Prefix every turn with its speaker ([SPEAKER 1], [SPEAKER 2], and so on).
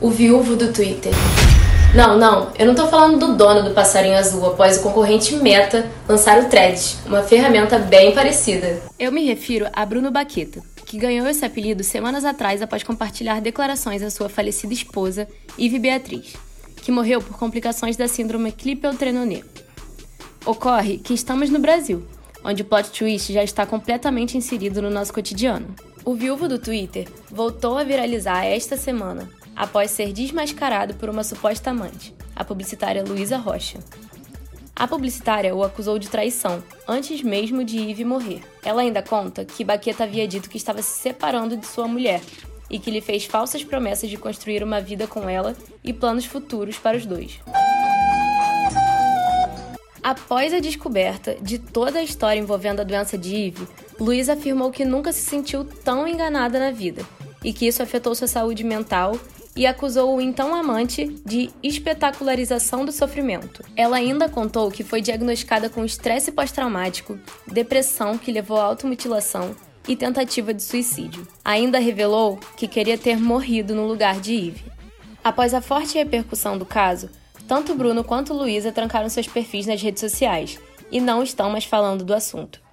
[SPEAKER 1] O viúvo do Twitter. Não, não, eu não tô falando do dono do passarinho azul após o concorrente Meta lançar o Threads, uma ferramenta bem parecida.
[SPEAKER 2] Eu me refiro a Bruno Baqueta, que ganhou esse apelido semanas atrás após compartilhar declarações à sua falecida esposa, Ive Beatriz, que morreu por complicações da síndrome Klippel-Trenaunay. Ocorre que estamos no Brasil, onde o plot twist já está completamente inserido no nosso cotidiano. O viúvo do Twitter voltou a viralizar esta semana após ser desmascarado por uma suposta amante, a publicitária Luísa Rocha. A publicitária o acusou de traição, antes mesmo de Yves morrer. Ela ainda conta que Baqueta havia dito que estava se separando de sua mulher e que lhe fez falsas promessas de construir uma vida com ela e planos futuros para os dois. Após a descoberta de toda a história envolvendo a doença de Yves, Luísa afirmou que nunca se sentiu tão enganada na vida e que isso afetou sua saúde mental e acusou o então amante de espetacularização do sofrimento. Ela ainda contou que foi diagnosticada com estresse pós-traumático, depressão que levou à automutilação e tentativa de suicídio. Ainda revelou que queria ter morrido no lugar de Yves. Após a forte repercussão do caso, tanto Bruno quanto Luísa trancaram seus perfis nas redes sociais e não estão mais falando do assunto.